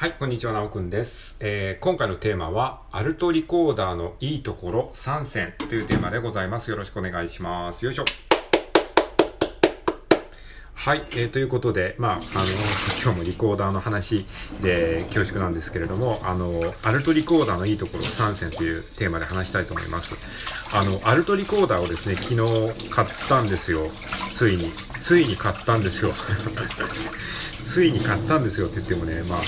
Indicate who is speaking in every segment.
Speaker 1: はい、こんにちは、なおくんです。えー今回のテーマは、アルトリコーダーのいいところ3選というテーマでございます。よろしくお願いします。よいしょ。はい、えーということで、まあ、あの、今日もリコーダーの話で恐縮なんですけれども、あの、アルトリコーダーのいいところ3選というテーマで話したいと思います。あの、アルトリコーダーをですね、昨日買ったんですよ。ついに。ついに買ったんですよ。ついに買ったんですよって言ってもね、まあ、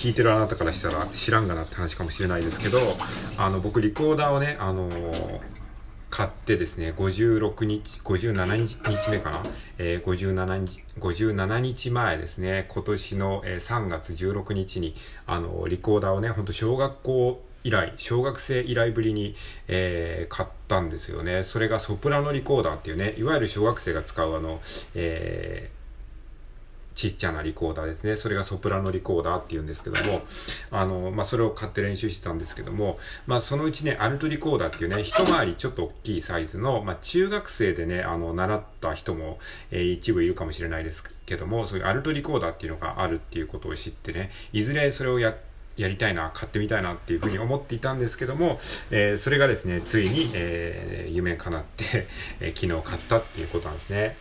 Speaker 1: 聞いてるあなたからしたら知らんがなって話かもしれないですけど、あの、僕リコーダーをね、あのー買ってですね、56日、57日目かな？えー、57日、57日前ですね、今年の、えー3月16日に、あの、リコーダーをね、ほんと小学校以来、小学生以来ぶりに、えー買ったんですよね。それがソプラノリコーダーっていうね、いわゆる小学生が使うあの、えーちっちゃなリコーダーですね。それがソプラノリコーダーって言うんですけども、あの、まあ、それを買って練習してたんですけども、まあ、そのうちね、アルトリコーダーっていうね、一回りちょっと大きいサイズの、まあ、中学生でね、あの、習った人も、えー一部いるかもしれないですけども、そういうアルトリコーダーっていうのがあるっていうことを知ってね、いずれそれをややりたいな、買ってみたいなっていうふうに思っていたんですけども、えーそれがですね、ついに、えー夢叶って、えー昨日買ったっていうことなんですね。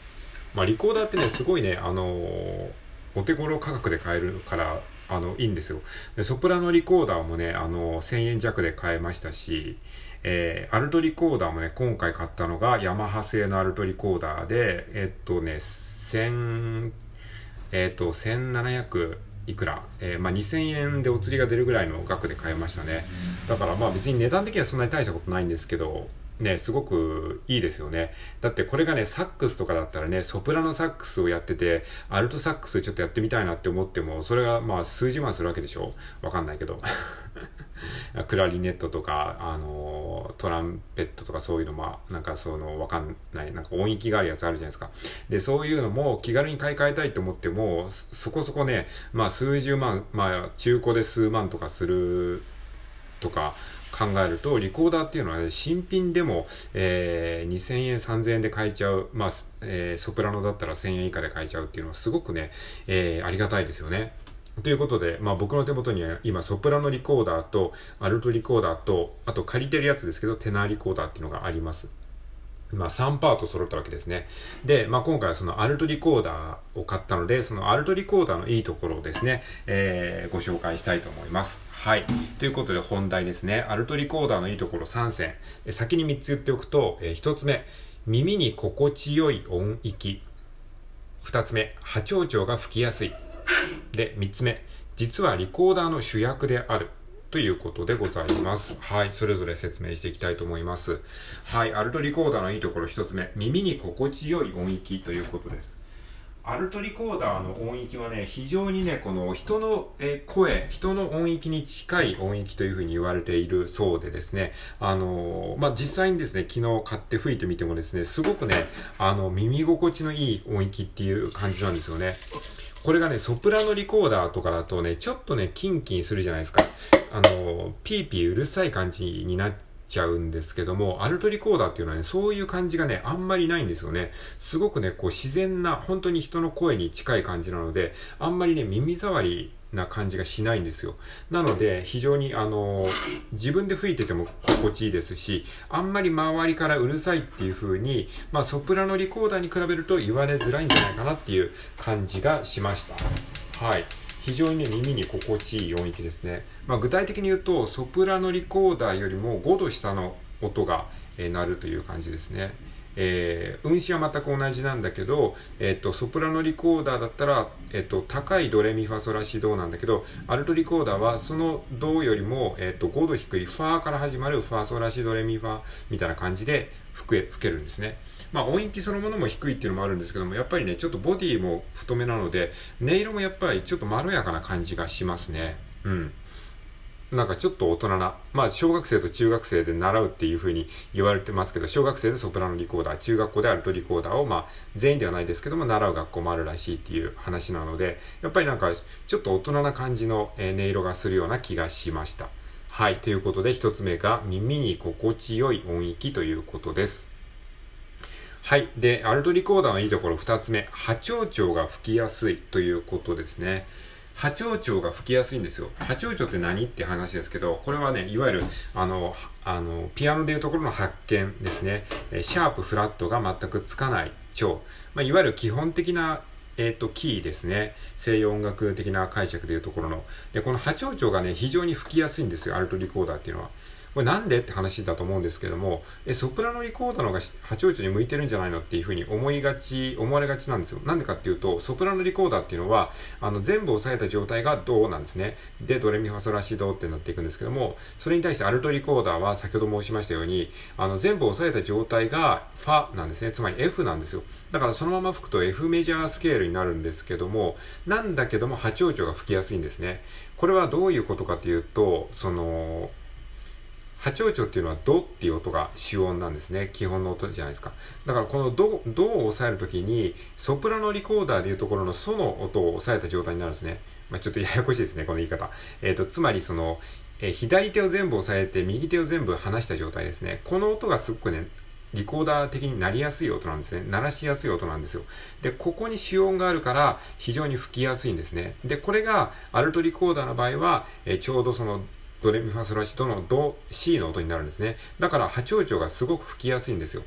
Speaker 1: まあ、リコーダーってね、すごいね、あのーお手頃価格で買えるから、あの、いいんですよ。でソプラノリコーダーもね、あの、1000円弱で買えましたし、えー、アルトリコーダーもね、今回買ったのがヤマハ製のアルトリコーダーで、えっとね、1000、えっと、1700いくら、えーまあ、2000円でお釣りが出るぐらいの額で買いましたね。だからまあ別に値段的にはそんなに大したことないんですけど、ね、すごくいいですよね。だってこれがね、サックスとかだったらね、ソプラノサックスをやってて、アルトサックスちょっとやってみたいなって思っても、それがまあ数十万するわけでしょ？わかんないけど。クラリネットとか、あのトランペットとかそういうのも、なんかその、わかんない、なんか音域があるやつあるじゃないですか。で、そういうのも気軽に買い替えたいと思っても、そこそこね、まあ数十万、まあ中古で数万とかするとか考えると、リコーダーっていうのはね、新品でも、えー、2000円、3000円で買えちゃう。まあ、えーソプラノだったら1000円以下で買えちゃうっていうのはすごくね、えーありがたいですよね。ということで、まあ僕の手元には今ソプラノリコーダーとアルトリコーダーと、あと借りてるやつですけど、テナーリコーダーっていうのがあります。まあ3パート揃ったわけですね。で、まあ今回はそのアルトリコーダーを買ったので、そのアルトリコーダーのいいところをですね、えーご紹介したいと思います。はい。ということで本題ですね。アルトリコーダーのいいところ3選。先に3つ言っておくと、え1つ目、耳に心地よい音域。2つ目、波長長が吹きやすい。で、3つ目、実はリコーダーの主役である。ということでございます。はい。それぞれ説明していきたいと思います。はい。アルトリコーダーのいいところ一つ目、耳に心地よい音域ということです。アルトリコーダーの音域はね、非常にね、この人の声、人の音域に近い音域というふうに言われているそうでですね、あのまあ、実際にですね、昨日買って吹いてみてもですね、すごくね、あの、耳心地のいい音域っていう感じなんですよね。これがね、ソプラノリコーダーとかだとね、ちょっとね、キンキンするじゃないですか。あの、ピーピーうるさい感じになっちゃうんですけども、アルトリコーダーっていうのはね、そういう感じがね、あんまりないんですよね。すごくね、こう自然な、本当に人の声に近い感じなので、あんまりね、耳障りな感じがしないんですよ。なので、非常にあの、自分で吹いてても心地いいですし、あんまり周りからうるさいっていう風に、まあ、ソプラノリコーダーに比べると言われづらいんじゃないかなっていう感じがしました。はい。非常にね、耳に心地いい音域ですね。まあ、具体的に言うと、ソプラノリコーダーよりも5度下の音が、えー鳴るという感じですね。えー、運指は全く同じなんだけど、えっ、と、ソプラノリコーダーだったら、えっ、と、高いドレミファソラシドなんだけど、アルトリコーダーはそのドよりも、えっ、と、5度低いファーから始まるファーソラシドレミファみたいな感じで吹け吹けるんですね。まあ音域そのものも低いっていうのもあるんですけども、やっぱりね、ちょっとボディも太めなので、音色もやっぱりちょっとまろやかな感じがしますね。うん。なんかちょっと大人な、まあ小学生と中学生で習うっていう風に言われてますけど、小学生でソプラノリコーダー、中学校でアルトリコーダーを、まあ全員ではないですけども、習う学校もあるらしいっていう話なので、やっぱりなんかちょっと大人な感じの音色がするような気がしました。はい。ということで、一つ目が耳に心地よい音域ということです。はい。で、アルトリコーダーのいいところ二つ目、波長長が吹きやすいということですね。波長長が吹きやすいんですよ。波長長って何って話ですけど、これはね、いわゆる、あの、あの、ピアノでいうところの発見ですね。えシャープ、フラットが全くつかない長。まあ、いわゆる基本的なえっ、ー、と、キーですね。西洋音楽的な解釈でいうところの。で、この波長長がね、非常に吹きやすいんですよ、アルトリコーダーっていうのは。これなんでって話だと思うんですけども、え、ソプラノリコーダーの方が波長長に向いてるんじゃないのっていうふうに思いがち、思われがちなんですよ。なんでかっていうと、ソプラノリコーダーっていうのは、あの、全部押さえた状態がドなんですね。で、ドレミファソラシドってなっていくんですけども、それに対してアルトリコーダーは先ほど申しましたように、あの、全部押さえた状態がファなんですね。つまり F なんですよ。だからそのまま吹くと F メジャースケールになるんですけども、なんだけども波長長が吹きやすいんですね。これはどういうことかというと、その、波長長っていうのはドっていう音が主音なんですね。基本の音じゃないですか。だからこのド、ドを押さえるときに、ソプラノリコーダーでいうところのソの音を押さえた状態になるんですね。まあ、ちょっとややこしいですね、この言い方。えっ、ー、と、つまりその、えー、左手を全部押さえて、右手を全部離した状態ですね。この音がすごくね、リコーダー的になりやすい音なんですね。鳴らしやすい音なんですよ。で、ここに主音があるから非常に吹きやすいんですね。で、これがアルトリコーダーの場合は、えー、ちょうどそのドレミファソラシドのド C の音になるんですね。だから波長長がすごく吹きやすいんですよ。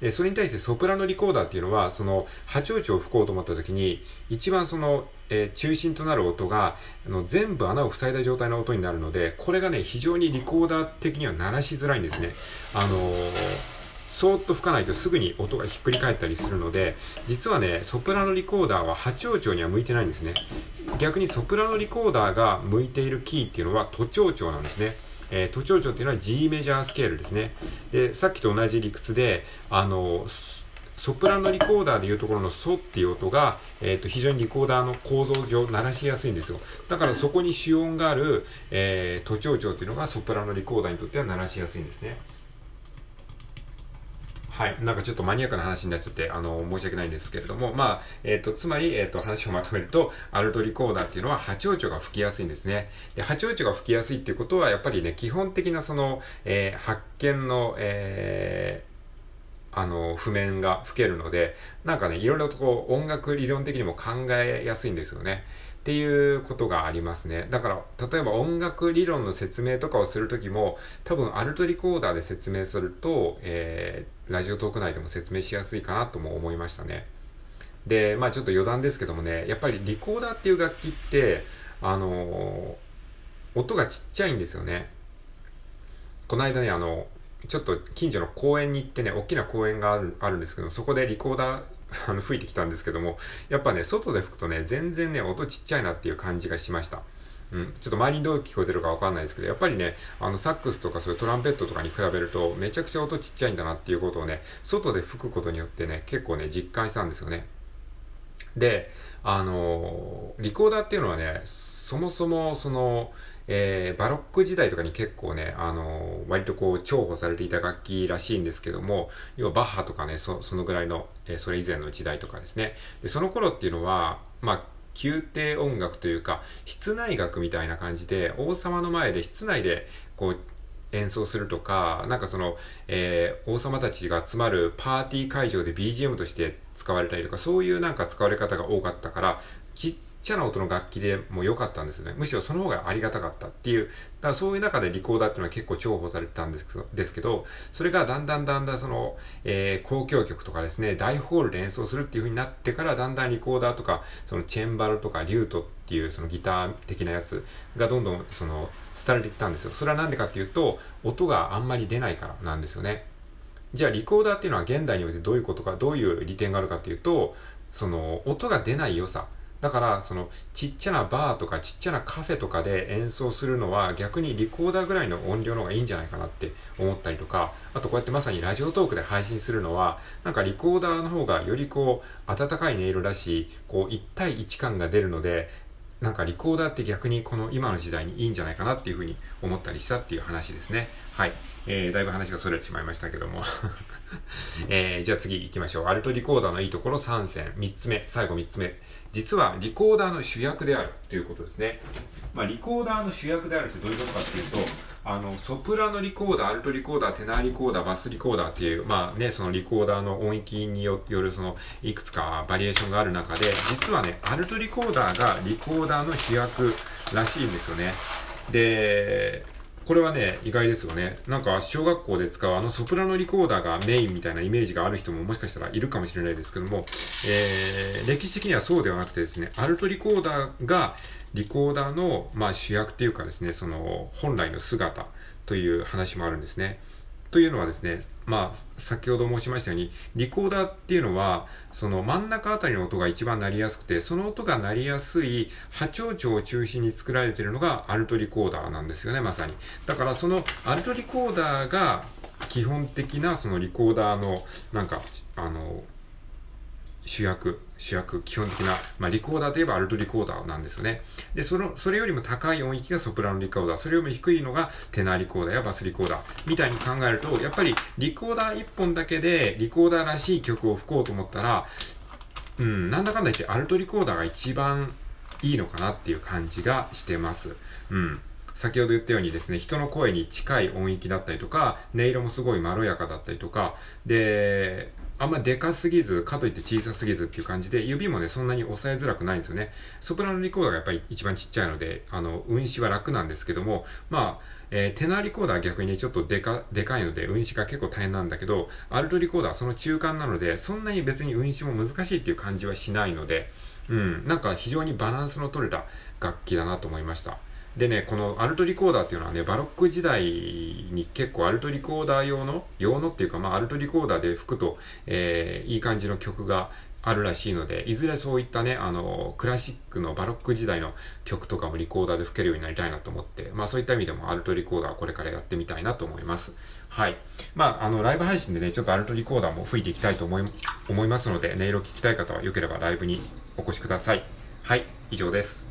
Speaker 1: で、それに対してソプラノリコーダーっていうのは、その波長長を吹こうと思った時に、一番その、えー、中心となる音が、あの、全部穴を塞いだ状態の音になるので、これがね、非常にリコーダー的には鳴らしづらいんですね。あのーそーっと吹かないとすぐに音がひっくり返ったりするので、実はね、ソプラノリコーダーは波長長には向いてないんですね。逆にソプラノリコーダーが向いているキーっていうのは都長長なんですね。えー、都長長っていうのは G メジャースケールですね。で、さっきと同じ理屈で、あの、ソプラノリコーダーでいうところのソっていう音が、えっ、ー、と、非常にリコーダーの構造上鳴らしやすいんですよ。だからそこに主音がある、えー、都長長っていうのがソプラノリコーダーにとっては鳴らしやすいんですね。はい。なんかちょっとマニアックな話になっちゃって、あの、申し訳ないんですけれども、まあ、えっ、ー、と、つまり、えっ、ー、と、話をまとめると、アルトリコーダーっていうのは波長長が吹きやすいんですね。で、波長長が吹きやすいっていうことは、やっぱりね、基本的なその、えー、発見の、えあの、譜面が吹けるので、なんかね、いろいろとこう、音楽理論的にも考えやすいんですよね。っていうことがありますね。だから、例えば音楽理論の説明とかをするときも、多分アルトリコーダーで説明すると、えー、ラジオトーク内でも説明しやすいかなとも思いましたね。で、まあちょっと余談ですけどもね、やっぱりリコーダーっていう楽器って、あのー、音がちっちゃいんですよね。この間ね、あの、ちょっと近所の公園に行ってね、大きな公園があるあるんですけど、そこでリコーダー あの、吹いてきたんですけども、やっぱね、外で吹くとね、全然ね、音ちっちゃいなっていう感じがしました。うん、ちょっと周りにどう聞こえてるかわかんないですけど、やっぱりね、あの、サックスとかそういうトランペットとかに比べると、めちゃくちゃ音ちっちゃいんだなっていうことをね、外で吹くことによってね、結構ね、実感したんですよね。で、あのー、リコーダーっていうのはね、そもそも、その、えー、バロック時代とかに結構ね、あのー、割とこう、重宝されていた楽器らしいんですけども、要はバッハとかね、そそのぐらいの、えー、それ以前の時代とかですね。で、その頃っていうのは、まあ、宮廷音楽というか、室内楽みたいな感じで、王様の前で室内で、こう、演奏するとか、なんかその、えー、王様たちが集まるパーティー会場で BGM として使われたりとか、そういうなんか使われ方が多かったから、ちゃな音の楽器でも良かったんですね。むしろその方がありがたかったっていう、だからそういう中でリコーダーっていうのは結構重宝されてたんですけど、ですけどそれがだんだんだんだんその、えー、交響曲とかですね、大ホールで演奏するっていう風になってから、だんだんリコーダーとか、そのチェンバロとかリュートっていうそのギター的なやつがどんどんその、廃れていったんですよ。それはなんでかっていうと、音があんまり出ないからなんですよね。じゃあリコーダーっていうのは現代においてどういうことか、どういう利点があるかっていうと、その音が出ない良さ。だから、その、ちっちゃなバーとかちっちゃなカフェとかで演奏するのは逆にリコーダーぐらいの音量の方がいいんじゃないかなって思ったりとか、あとこうやってまさにラジオトークで配信するのは、なんかリコーダーの方がよりこう、温かい音色だし、こう、1対1感が出るので、なんかリコーダーって逆にこの今の時代にいいんじゃないかなっていうふうに思ったりしたっていう話ですね。はい。えー、だいぶ話が逸れてしまいましたけども えー、じゃあ次行きましょう。アルトリコーダーのいいところ3選。3つ目。最後3つ目。実はリコーダーの主役であるということですね。まあ、リコーダーの主役であるってどういうことかっていうと、あの、ソプラノリコーダー、アルトリコーダー、テナーリコーダー、バスリコーダーっていう、まあね、そのリコーダーの音域によるその、いくつかバリエーションがある中で、実はね、アルトリコーダーがリコーダーの主役らしいんですよね。で、これはね、意外ですよね。なんか、小学校で使うあのソプラノリコーダーがメインみたいなイメージがある人ももしかしたらいるかもしれないですけども、えー、歴史的にはそうではなくてですね、アルトリコーダーがリコーダーの、まあ、主役っていうかですね、その本来の姿という話もあるんですね。というのはですね、まあ、先ほど申しましたように、リコーダーっていうのは、その真ん中あたりの音が一番鳴りやすくて、その音が鳴りやすい波長長を中心に作られているのがアルトリコーダーなんですよね、まさに。だからそのアルトリコーダーが基本的なそのリコーダーの、なんか、あの、主役、主役、基本的な、まあ、リコーダーといえばアルトリコーダーなんですよね。で、その、それよりも高い音域がソプラノリコーダー、それよりも低いのがテナーリコーダーやバスリコーダー、みたいに考えると、やっぱりリコーダー1本だけでリコーダーらしい曲を吹こうと思ったら、うん、なんだかんだ言ってアルトリコーダーが一番いいのかなっていう感じがしてます。うん。先ほど言ったようにですね、人の声に近い音域だったりとか、音色もすごいまろやかだったりとか、で、あんまでかすぎず、かといって小さすぎずっていう感じで、指もね、そんなに押さえづらくないんですよね。ソプラノリコーダーがやっぱり一番ちっちゃいので、あの、運指は楽なんですけども、まあ、えー、テナーリコーダーは逆にね、ちょっとでか、でかいので、運指が結構大変なんだけど、アルトリコーダーはその中間なので、そんなに別に運指も難しいっていう感じはしないので、うん、なんか非常にバランスの取れた楽器だなと思いました。でね、このアルトリコーダーっていうのはね、バロック時代に結構アルトリコーダー用の、用のっていうか、まあアルトリコーダーで吹くと、えー、いい感じの曲があるらしいので、いずれそういったね、あの、クラシックのバロック時代の曲とかもリコーダーで吹けるようになりたいなと思って、まあそういった意味でもアルトリコーダーこれからやってみたいなと思います。はい。まあ、あの、ライブ配信でね、ちょっとアルトリコーダーも吹いていきたいと思い、思いますので、音色聞きたい方は良ければライブにお越しください。はい、以上です。